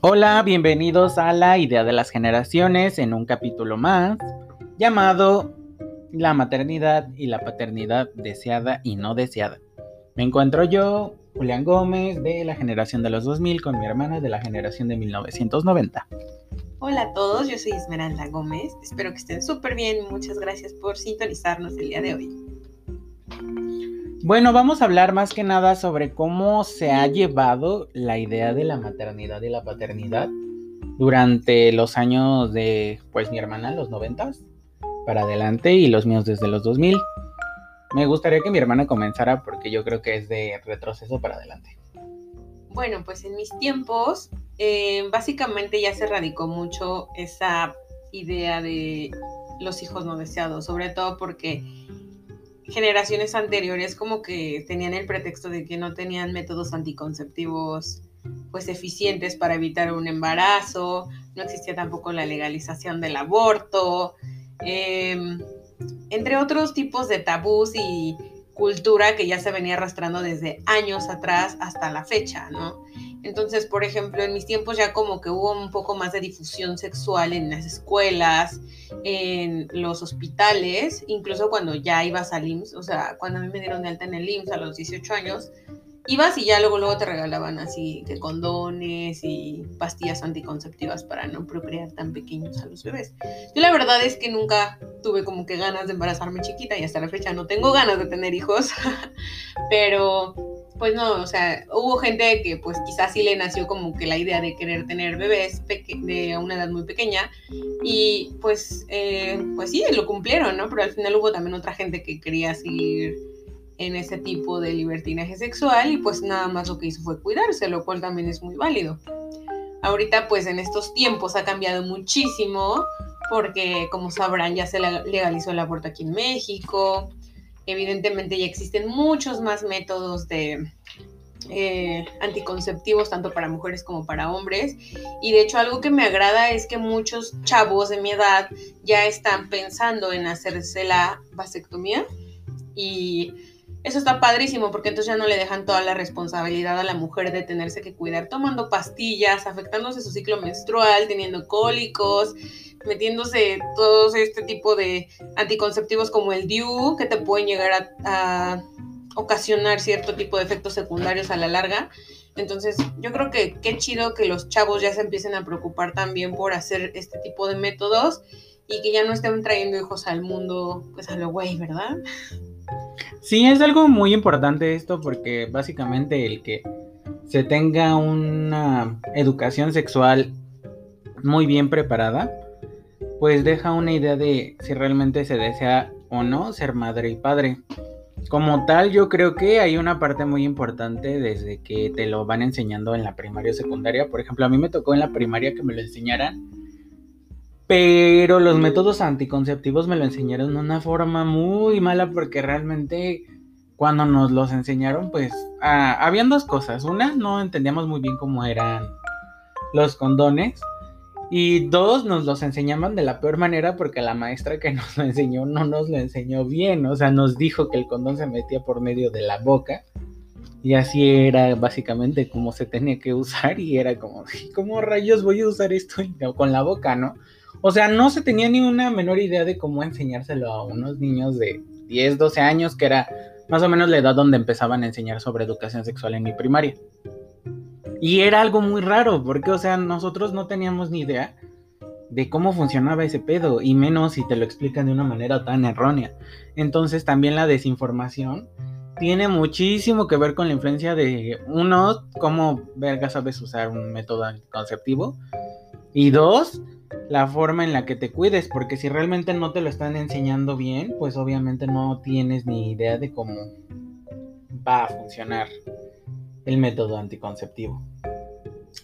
Hola, bienvenidos a la idea de las generaciones en un capítulo más llamado La maternidad y la paternidad deseada y no deseada. Me encuentro yo, Julián Gómez, de la generación de los 2000, con mi hermana de la generación de 1990. Hola a todos, yo soy Esmeralda Gómez, espero que estén súper bien muchas gracias por sintonizarnos el día de hoy. Bueno, vamos a hablar más que nada sobre cómo se ha llevado la idea de la maternidad y la paternidad durante los años de, pues mi hermana, los noventas, para adelante y los míos desde los 2000. Me gustaría que mi hermana comenzara porque yo creo que es de retroceso para adelante. Bueno, pues en mis tiempos, eh, básicamente ya se radicó mucho esa idea de los hijos no deseados, sobre todo porque generaciones anteriores como que tenían el pretexto de que no tenían métodos anticonceptivos pues eficientes para evitar un embarazo, no existía tampoco la legalización del aborto, em, entre otros tipos de tabús y cultura que ya se venía arrastrando desde años atrás hasta la fecha, ¿no? Entonces, por ejemplo, en mis tiempos ya como que hubo un poco más de difusión sexual en las escuelas, en los hospitales, incluso cuando ya ibas al IMSS, o sea, cuando a mí me dieron de alta en el IMSS a los 18 años, ibas y ya luego, luego te regalaban así que condones y pastillas anticonceptivas para no procrear tan pequeños a los bebés. Yo la verdad es que nunca tuve como que ganas de embarazarme chiquita y hasta la fecha no tengo ganas de tener hijos, pero pues no, o sea, hubo gente que pues quizás sí le nació como que la idea de querer tener bebés de una edad muy pequeña y pues, eh, pues sí, lo cumplieron, ¿no? Pero al final hubo también otra gente que quería seguir en ese tipo de libertinaje sexual y pues nada más lo que hizo fue cuidarse, lo cual también es muy válido. Ahorita pues en estos tiempos ha cambiado muchísimo porque como sabrán ya se legalizó el aborto aquí en México, Evidentemente ya existen muchos más métodos de eh, anticonceptivos, tanto para mujeres como para hombres. Y de hecho algo que me agrada es que muchos chavos de mi edad ya están pensando en hacerse la vasectomía. Y eso está padrísimo porque entonces ya no le dejan toda la responsabilidad a la mujer de tenerse que cuidar tomando pastillas, afectándose su ciclo menstrual, teniendo cólicos metiéndose todo este tipo de anticonceptivos como el DIU, que te pueden llegar a, ocasionar cierto tipo de efectos secundarios a la larga. Entonces, yo creo que qué chido que los chavos ya se empiecen a preocupar también por hacer este tipo de métodos y que ya no estén trayendo hijos al mundo, pues a lo güey, ¿verdad? Sí, es algo muy importante esto porque básicamente el que se tenga una educación sexual muy bien preparada, pues deja una idea de si realmente se desea o no ser madre y padre. Como tal, yo creo que hay una parte muy importante desde que te lo van enseñando en la primaria o secundaria. Por ejemplo, a mí me tocó en la primaria que me lo enseñaran. Pero los métodos anticonceptivos me lo enseñaron de una forma muy mala porque realmente cuando nos los enseñaron, pues ah, habían dos cosas. Una, no entendíamos muy bien cómo eran los condones. Y dos, nos los enseñaban de la peor manera porque la maestra que nos lo enseñó no nos lo enseñó bien. O sea, nos dijo que el condón se metía por medio de la boca. Y así era básicamente como se tenía que usar. Y era como, ¿cómo rayos voy a usar esto con la boca, no? O sea, no se tenía ni una menor idea de cómo enseñárselo a unos niños de 10, 12 años, que era más o menos la edad donde empezaban a enseñar sobre educación sexual en mi primaria. Y era algo muy raro, porque, o sea, nosotros no teníamos ni idea de cómo funcionaba ese pedo, y menos si te lo explican de una manera tan errónea. Entonces también la desinformación tiene muchísimo que ver con la influencia de, uno, cómo verga sabes usar un método anticonceptivo, y dos, la forma en la que te cuides, porque si realmente no te lo están enseñando bien, pues obviamente no tienes ni idea de cómo va a funcionar el método anticonceptivo.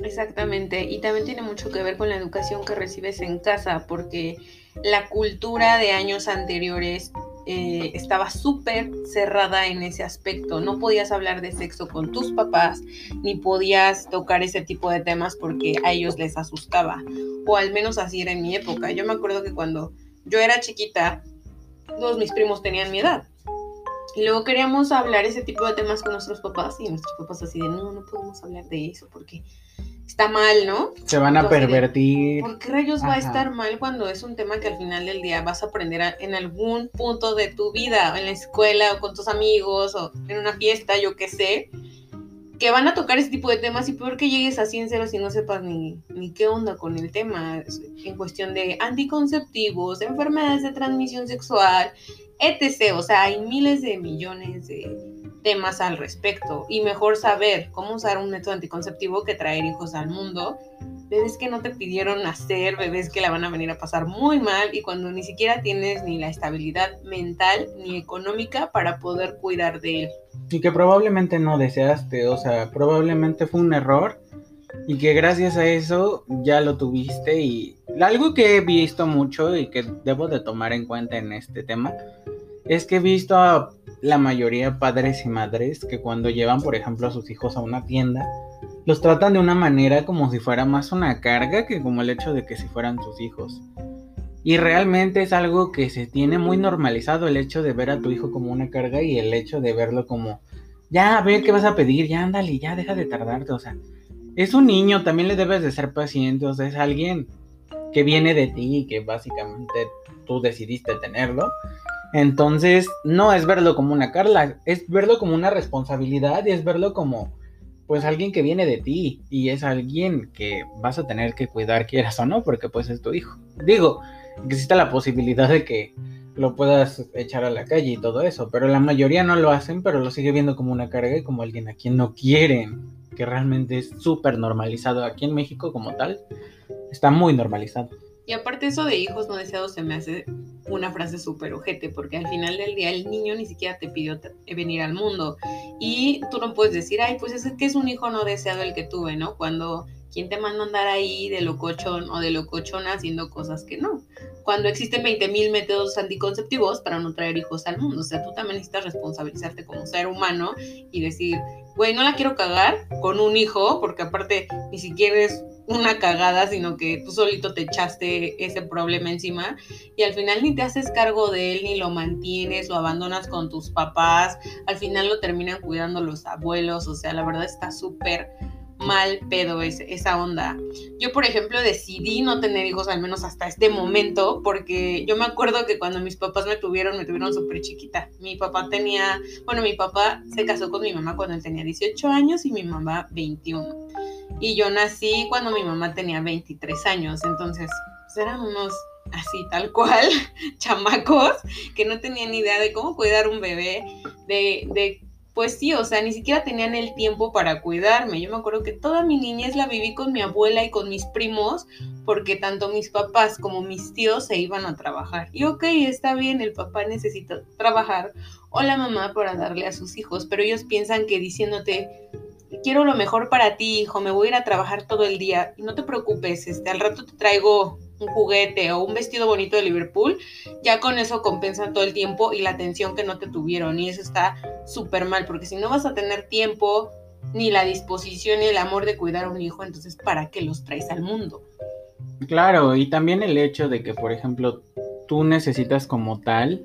Exactamente, y también tiene mucho que ver con la educación que recibes en casa, porque la cultura de años anteriores eh, estaba súper cerrada en ese aspecto. No podías hablar de sexo con tus papás, ni podías tocar ese tipo de temas porque a ellos les asustaba, o al menos así era en mi época. Yo me acuerdo que cuando yo era chiquita, todos mis primos tenían mi edad. Y luego queríamos hablar ese tipo de temas con nuestros papás y nuestros papás así de, no, no podemos hablar de eso porque está mal, ¿no? Se van a Entonces, pervertir. ¿Por qué rayos va a estar mal cuando es un tema que al final del día vas a aprender a- en algún punto de tu vida, en la escuela o con tus amigos o en una fiesta, yo qué sé, que van a tocar ese tipo de temas y peor que llegues en cero si no sepas ni, ni qué onda con el tema en cuestión de anticonceptivos, enfermedades de transmisión sexual, etc. O sea, hay miles de millones de temas al respecto y mejor saber cómo usar un método anticonceptivo que traer hijos al mundo bebés que no te pidieron nacer, bebés que la van a venir a pasar muy mal y cuando ni siquiera tienes ni la estabilidad mental ni económica para poder cuidar de él. Y que probablemente no deseaste, o sea, probablemente fue un error y que gracias a eso ya lo tuviste y algo que he visto mucho y que debo de tomar en cuenta en este tema es que he visto a la mayoría padres y madres que cuando llevan por ejemplo a sus hijos a una tienda los tratan de una manera como si fuera más una carga que como el hecho de que si fueran sus hijos. Y realmente es algo que se tiene muy normalizado el hecho de ver a tu hijo como una carga y el hecho de verlo como, ya, a ver qué vas a pedir, ya, ándale, ya, deja de tardarte, o sea, es un niño, también le debes de ser paciente, o sea, es alguien que viene de ti y que básicamente tú decidiste tenerlo. Entonces, no es verlo como una carga, es verlo como una responsabilidad y es verlo como, pues, alguien que viene de ti y es alguien que vas a tener que cuidar, quieras o no, porque pues es tu hijo. Digo, existe la posibilidad de que lo puedas echar a la calle y todo eso, pero la mayoría no lo hacen, pero lo sigue viendo como una carga y como alguien a quien no quieren, que realmente es súper normalizado aquí en México como tal, está muy normalizado. Y aparte eso de hijos no deseados se me hace una frase súper ojete, porque al final del día el niño ni siquiera te pidió te- venir al mundo. Y tú no puedes decir, ay, pues es que es un hijo no deseado el que tuve, ¿no? Cuando ¿quién te manda a andar ahí de locochón o de locochona haciendo cosas que no? Cuando existen 20.000 métodos anticonceptivos para no traer hijos al mundo. O sea, tú también necesitas responsabilizarte como ser humano y decir, güey, no la quiero cagar con un hijo, porque aparte ni siquiera es una cagada, sino que tú solito te echaste ese problema encima y al final ni te haces cargo de él, ni lo mantienes, lo abandonas con tus papás, al final lo terminan cuidando los abuelos, o sea, la verdad está súper mal pedo esa onda. Yo, por ejemplo, decidí no tener hijos, al menos hasta este momento, porque yo me acuerdo que cuando mis papás me tuvieron, me tuvieron súper chiquita. Mi papá tenía, bueno, mi papá se casó con mi mamá cuando él tenía 18 años y mi mamá 21. Y yo nací cuando mi mamá tenía 23 años, entonces pues, eran unos así tal cual, chamacos, que no tenían idea de cómo cuidar un bebé, de, de, pues sí, o sea, ni siquiera tenían el tiempo para cuidarme. Yo me acuerdo que toda mi niñez la viví con mi abuela y con mis primos, porque tanto mis papás como mis tíos se iban a trabajar. Y ok, está bien, el papá necesita trabajar o la mamá para darle a sus hijos, pero ellos piensan que diciéndote, quiero lo mejor para ti, hijo, me voy a ir a trabajar todo el día no te preocupes, este, al rato te traigo un juguete o un vestido bonito de Liverpool, ya con eso compensan todo el tiempo y la atención que no te tuvieron y eso está súper mal, porque si no vas a tener tiempo, ni la disposición ni el amor de cuidar a un hijo, entonces ¿para qué los traes al mundo? Claro, y también el hecho de que, por ejemplo, tú necesitas como tal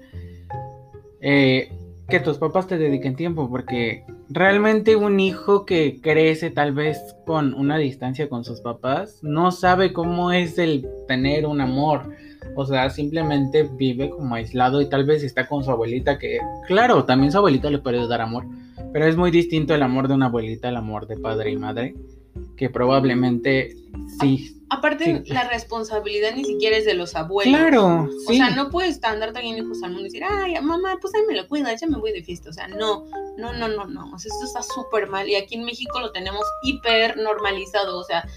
eh, que tus papás te dediquen tiempo, porque realmente un hijo que crece tal vez con una distancia con sus papás no sabe cómo es el tener un amor. O sea, simplemente vive como aislado y tal vez está con su abuelita que, claro, también su abuelita le puede dar amor, pero es muy distinto el amor de una abuelita al amor de padre y madre, que probablemente sí. Aparte, Sí. la responsabilidad ni siquiera es de los abuelos. Claro, O sí. sea, no puedes andar trayendo hijos al mundo y decir, ay, mamá, pues ahí me lo cuidas, ya me voy de fiesta. O sea, no, no, no, no, no. O sea, esto está súper mal. Y aquí en México lo tenemos hiper normalizado. O sea,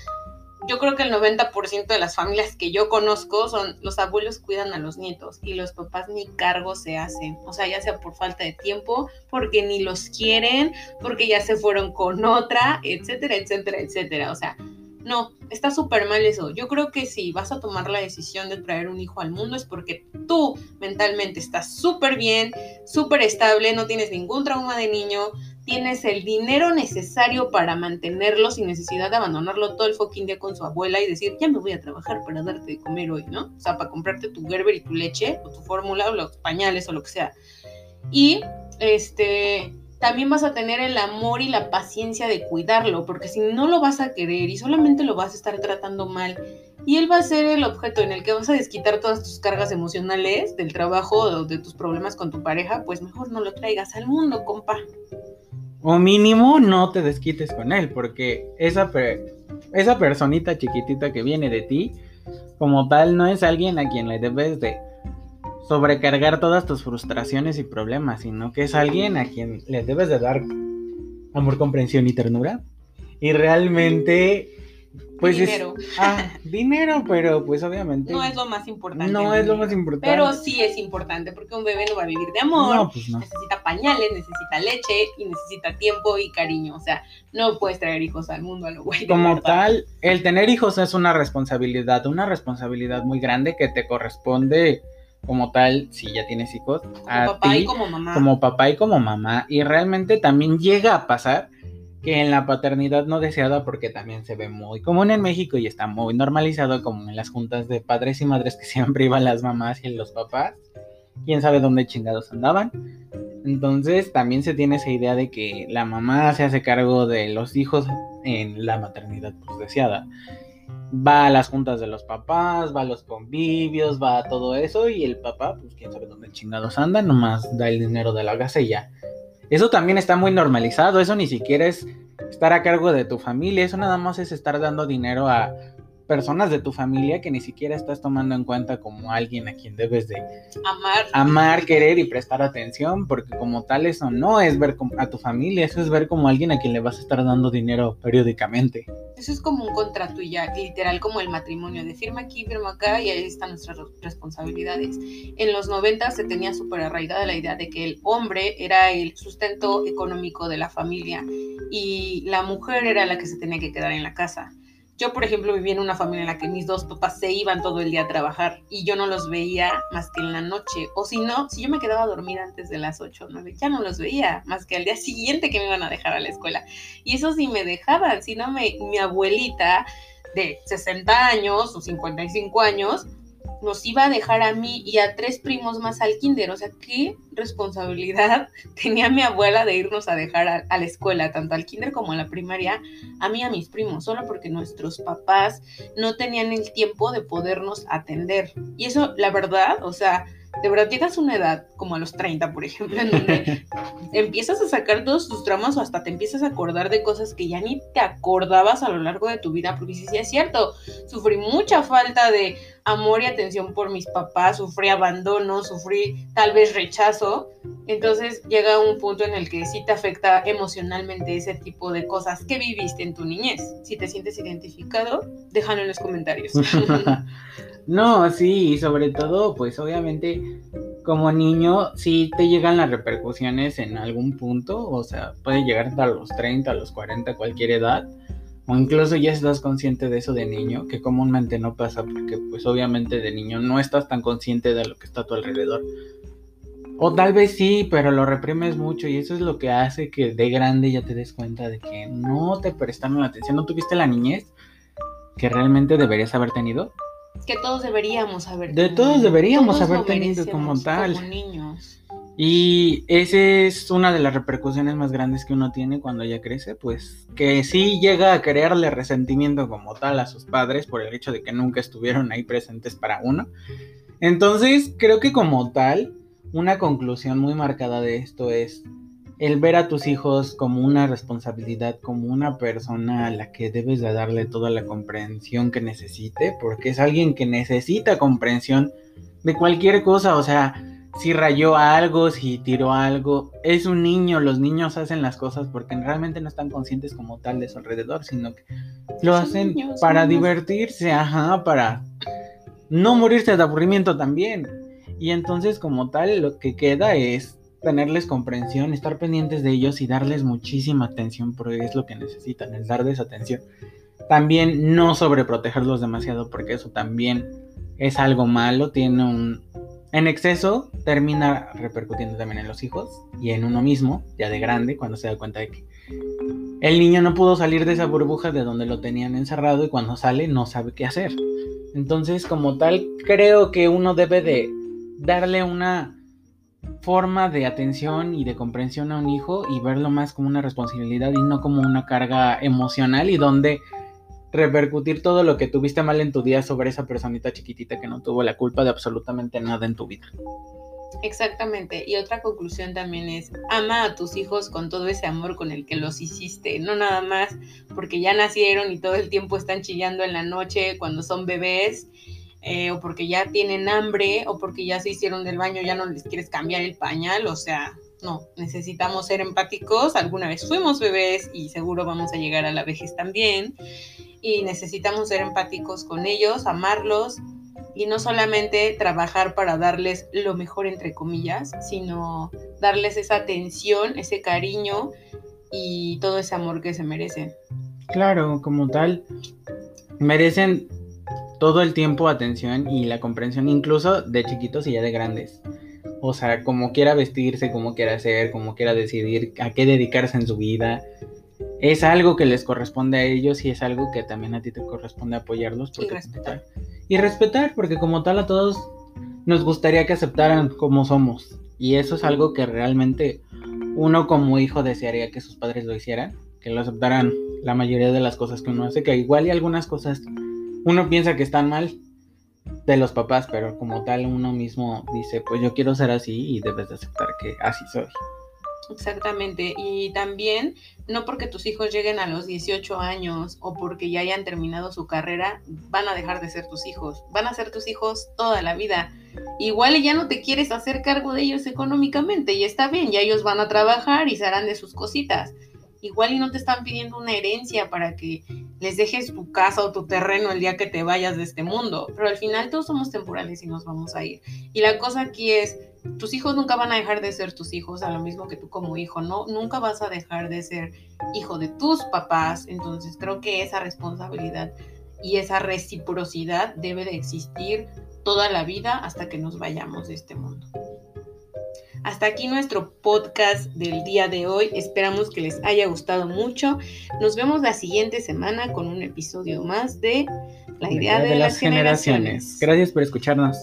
yo creo que el 90% de las familias que yo conozco son los abuelos cuidan a los nietos y los papás ni cargo se hacen. O sea, ya sea por falta de tiempo, porque ni los quieren, porque ya se fueron con otra, etcétera, etcétera, etcétera. O sea, no, está súper mal eso. Yo creo que si vas a tomar la decisión de traer un hijo al mundo es porque tú mentalmente estás súper bien, súper estable, no tienes ningún trauma de niño, tienes el dinero necesario para mantenerlo sin necesidad de abandonarlo todo el fucking día con su abuela y decir, ya me voy a trabajar para darte de comer hoy, ¿no? O sea, para comprarte tu Gerber y tu leche, o tu fórmula, o los pañales, o lo que sea. Y, este, también vas a tener el amor y la paciencia de cuidarlo, porque si no lo vas a querer y solamente lo vas a estar tratando mal, y él va a ser el objeto en el que vas a desquitar todas tus cargas emocionales del trabajo o de tus problemas con tu pareja, pues mejor no lo traigas al mundo, compa. O mínimo no te desquites con él, porque esa, esa personita chiquitita que viene de ti, como tal, no es alguien a quien le debes de sobrecargar todas tus frustraciones y problemas, sino que es alguien a quien le debes de dar amor, comprensión y ternura. Y realmente, pues dinero. es... Ah, dinero, pero pues obviamente... No es lo más importante. No es lo más importante. Pero sí es importante, porque un bebé no va a vivir de amor, No, pues no. necesita pañales, necesita leche y necesita tiempo y cariño. O sea, no puedes traer hijos al mundo a lo güey. Como tal, el tener hijos es una responsabilidad, una responsabilidad muy grande que te corresponde como tal, si ya tienes hijos, Como a papá ti, y como mamá. como papá y como mamá. Y realmente también llega a pasar que en la paternidad no deseada, porque también se ve muy común en México y está muy normalizado como en las juntas de padres y madres que siempre iban las mamás y los papás. Quién sabe dónde chingados andaban. Entonces también se tiene esa idea de que la mamá se hace cargo de los hijos en la maternidad pues, deseada. Va a las juntas de los papás, va a los convivios, va a todo eso y el papá, pues quién sabe dónde chingados anda, nomás da el dinero de la casa. Eso también está muy normalizado, eso ni siquiera es estar a cargo de tu familia, eso nada más es estar dando dinero a personas de tu familia que ni siquiera estás tomando en cuenta como alguien a quien debes de Amar. amar, querer y prestar atención, porque como tal eso no es ver a tu familia, eso es ver como alguien a quien le vas a estar dando dinero periódicamente. Eso es como un contrato y ya, literal como el matrimonio, de firma aquí, firma acá y ahí están nuestras re- responsabilidades. En los 90 se tenía súper arraigada la idea de que el hombre era el sustento económico de la familia y la mujer era la que se tenía que quedar en la casa. Yo, por ejemplo, viví en una familia en la que mis dos papás se iban todo el día a trabajar y yo no los veía más que en la noche. O si no, si yo me quedaba a dormir antes de las 8 o 9, ya no los veía más que al día siguiente que me iban a dejar a la escuela. Y eso sí me dejaban, si no me, mi abuelita de 60 años o 55 años nos iba a dejar a mí y a tres primos más al kinder. O sea, qué responsabilidad tenía mi abuela de irnos a dejar a, la escuela, tanto al kinder como a la primaria, a mí y a mis primos, solo porque nuestros papás no tenían el tiempo de podernos atender. Y eso, la verdad, o sea, de verdad llegas a una edad, como a los 30, por ejemplo, en donde empiezas a sacar todos tus traumas o hasta te empiezas a acordar de cosas que ya ni te acordabas a lo largo de tu vida, porque sí, sí es cierto, sufrí mucha falta de amor y atención por mis papás, sufrí abandono, sufrí tal vez rechazo, entonces llega un punto en el que sí te afecta emocionalmente ese tipo de cosas que viviste en tu niñez. Si te sientes identificado, déjalo en los comentarios. no, sí, y sobre todo, pues obviamente como niño sí te llegan las repercusiones en algún punto, o sea, puede llegar hasta los 30, a los 40, cualquier edad, o incluso ya estás consciente de eso de niño, que comúnmente no pasa porque pues obviamente de niño no estás tan consciente de lo que está a tu alrededor. O tal vez sí, pero lo reprimes mucho y eso es lo que hace que de grande ya te des cuenta de que no te prestaron la atención, no tuviste la niñez que realmente deberías haber tenido. Que todos deberíamos haber De tenido. todos deberíamos Todos haber tenido como tal. Como niños. Y esa es una de las repercusiones más grandes que uno tiene cuando ya crece, pues que sí llega a crearle resentimiento como tal a sus padres por el hecho de que nunca estuvieron ahí presentes para uno. Entonces, creo que como tal, una conclusión muy marcada de esto es el ver a tus hijos como una responsabilidad, como una persona a la que debes de darle toda la comprensión que necesite, porque es alguien que necesita comprensión de cualquier cosa, o sea, si rayó algo, si tiró algo, es un niño, los niños hacen las cosas porque realmente no están conscientes como tal de su alrededor, sino que lo Son hacen niños, para niños. divertirse, ajá, para no morirse de aburrimiento también. Y entonces como tal lo que queda es tenerles comprensión, estar pendientes de ellos y darles muchísima atención porque es lo que necesitan, el darles atención. También no sobreprotegerlos demasiado porque eso también es algo malo, tiene un... En exceso termina repercutiendo también en los hijos y en uno mismo, ya de grande, cuando se da cuenta de que el niño no pudo salir de esa burbuja de donde lo tenían encerrado y cuando sale no sabe qué hacer. Entonces, como tal, creo que uno debe de darle una forma de atención y de comprensión a un hijo y verlo más como una responsabilidad y no como una carga emocional y donde repercutir todo lo que tuviste mal en tu día sobre esa personita chiquitita que no tuvo la culpa de absolutamente nada en tu vida. Exactamente. Y otra conclusión también es, ama a tus hijos con todo ese amor con el que los hiciste, no nada más porque ya nacieron y todo el tiempo están chillando en la noche cuando son bebés, eh, o porque ya tienen hambre, o porque ya se hicieron del baño, ya no les quieres cambiar el pañal, o sea, no, necesitamos ser empáticos, alguna vez fuimos bebés y seguro vamos a llegar a la vejez también, y necesitamos ser empáticos con ellos, amarlos y no solamente trabajar para darles lo mejor entre comillas, sino darles esa atención, ese cariño y todo ese amor que se merecen. Claro, como tal, merecen todo el tiempo atención y la comprensión, incluso de chiquitos y ya de grandes. O sea, como quiera vestirse, como quiera hacer, como quiera decidir a qué dedicarse en su vida. Es algo que les corresponde a ellos y es algo que también a ti te corresponde apoyarlos. Porque y respetar y respetar, porque como tal a todos nos gustaría que aceptaran como somos. Y eso es algo que realmente uno como hijo desearía que sus padres lo hicieran, que lo aceptaran la mayoría de las cosas que uno hace, que igual y algunas cosas uno piensa que están mal de los papás, pero como tal uno mismo dice, pues yo quiero ser así y debes de aceptar que así soy. Exactamente. Y también, no porque tus hijos lleguen a los 18 años o porque ya hayan terminado su carrera, van a dejar de ser tus hijos. Van a ser tus hijos toda la vida. Igual ya no te quieres hacer cargo de ellos económicamente y está bien, ya ellos van a trabajar y se harán de sus cositas. Igual y no te están pidiendo una herencia para que les dejes tu casa o tu terreno el día que te vayas de este mundo. Pero al final todos somos temporales y nos vamos a ir. Y la cosa aquí es tus hijos nunca van a dejar de ser tus hijos, a lo mismo que tú como hijo, ¿no? Nunca vas a dejar de ser hijo de tus papás, entonces creo que esa responsabilidad y esa reciprocidad debe de existir toda la vida hasta que nos vayamos de este mundo. Hasta aquí nuestro podcast del día de hoy. Esperamos que les haya gustado mucho. Nos vemos la siguiente semana con un episodio más de La idea, de, las, generaciones. Gracias por escucharnos.